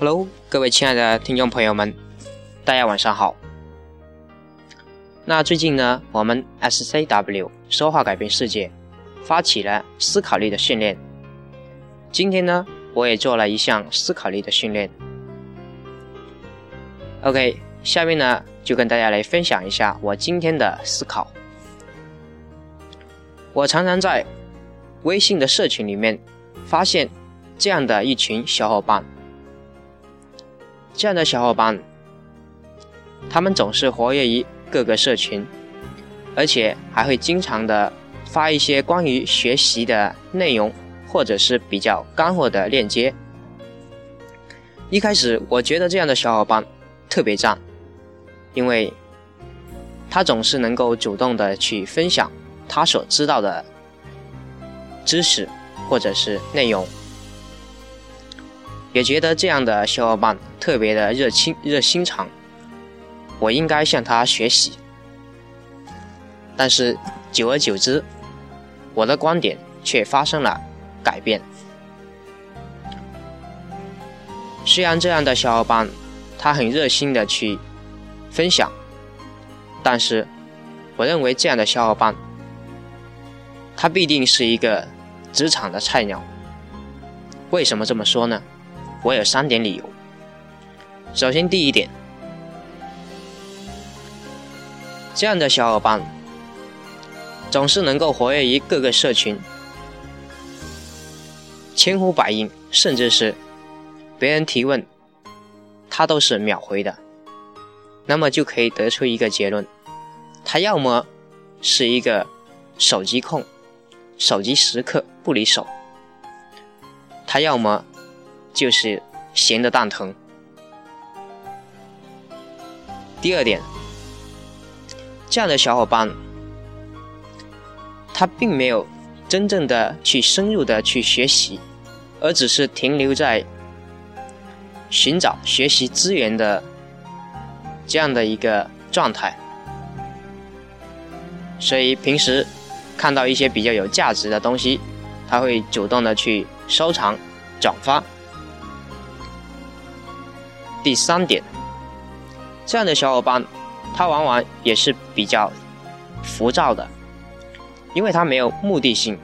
Hello，各位亲爱的听众朋友们，大家晚上好。那最近呢，我们 SCW 说话改变世界发起了思考力的训练。今天呢，我也做了一项思考力的训练。OK，下面呢就跟大家来分享一下我今天的思考。我常常在微信的社群里面发现这样的一群小伙伴。这样的小伙伴，他们总是活跃于各个社群，而且还会经常的发一些关于学习的内容，或者是比较干货的链接。一开始我觉得这样的小伙伴特别赞，因为他总是能够主动的去分享他所知道的知识或者是内容。也觉得这样的小伙伴特别的热心热心肠，我应该向他学习。但是久而久之，我的观点却发生了改变。虽然这样的小伙伴他很热心的去分享，但是我认为这样的小伙伴他必定是一个职场的菜鸟。为什么这么说呢？我有三点理由。首先，第一点，这样的小伙伴总是能够活跃于各个社群，千呼百应，甚至是别人提问，他都是秒回的。那么就可以得出一个结论：他要么是一个手机控，手机时刻不离手；他要么。就是闲的蛋疼。第二点，这样的小伙伴，他并没有真正的去深入的去学习，而只是停留在寻找学习资源的这样的一个状态。所以平时看到一些比较有价值的东西，他会主动的去收藏、转发。第三点，这样的小伙伴，他往往也是比较浮躁的，因为他没有目的性，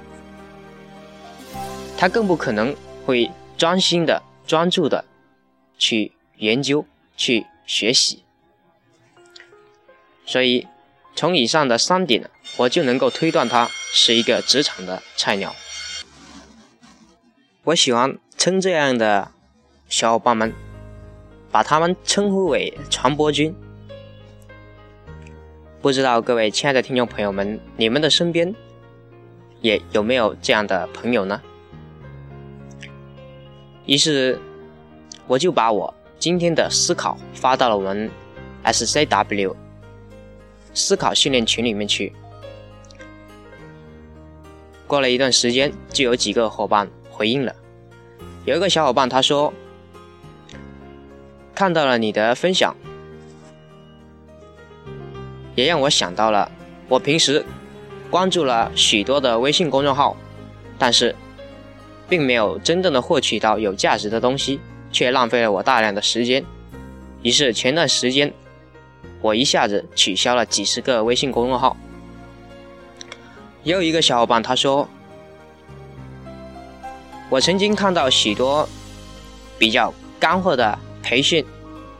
他更不可能会专心的、专注的去研究、去学习。所以，从以上的三点，我就能够推断他是一个职场的菜鸟。我喜欢称这样的小伙伴们。把他们称呼为传播军。不知道各位亲爱的听众朋友们，你们的身边也有没有这样的朋友呢？于是，我就把我今天的思考发到了我们 SCW 思考训练群里面去。过了一段时间，就有几个伙伴回应了。有一个小伙伴他说。看到了你的分享，也让我想到了我平时关注了许多的微信公众号，但是并没有真正的获取到有价值的东西，却浪费了我大量的时间。于是前段时间，我一下子取消了几十个微信公众号。也有一个小伙伴他说，我曾经看到许多比较干货的。培训，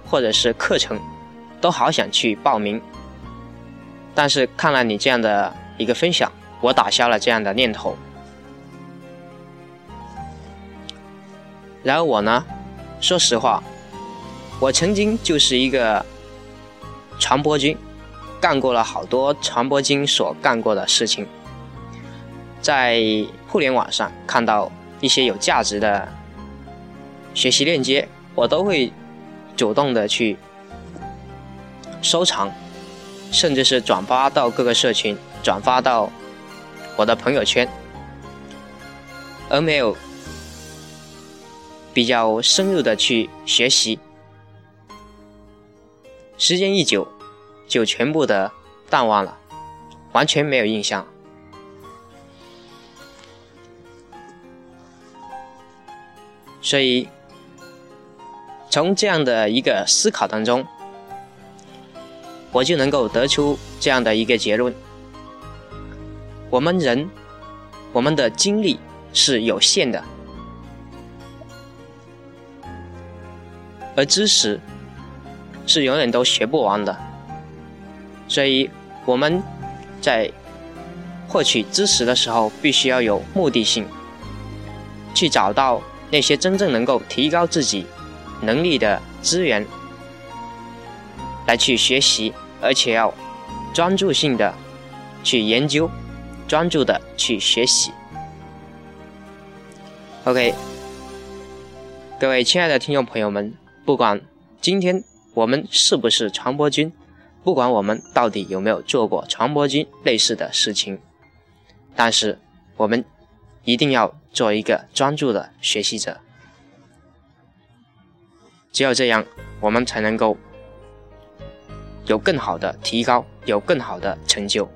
或者是课程，都好想去报名，但是看了你这样的一个分享，我打消了这样的念头。然而我呢，说实话，我曾经就是一个传播军，干过了好多传播军所干过的事情，在互联网上看到一些有价值的学习链接。我都会主动的去收藏，甚至是转发到各个社群，转发到我的朋友圈，而没有比较深入的去学习。时间一久，就全部的淡忘了，完全没有印象。所以。从这样的一个思考当中，我就能够得出这样的一个结论：我们人，我们的精力是有限的，而知识是永远都学不完的。所以我们在获取知识的时候，必须要有目的性，去找到那些真正能够提高自己能力的资源，来去学习，而且要专注性的去研究，专注的去学习。OK，各位亲爱的听众朋友们，不管今天我们是不是传播君。不管我们到底有没有做过传播军类似的事情，但是我们一定要做一个专注的学习者。只有这样，我们才能够有更好的提高，有更好的成就。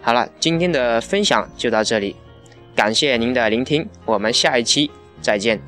好了，今天的分享就到这里，感谢您的聆听，我们下一期再见。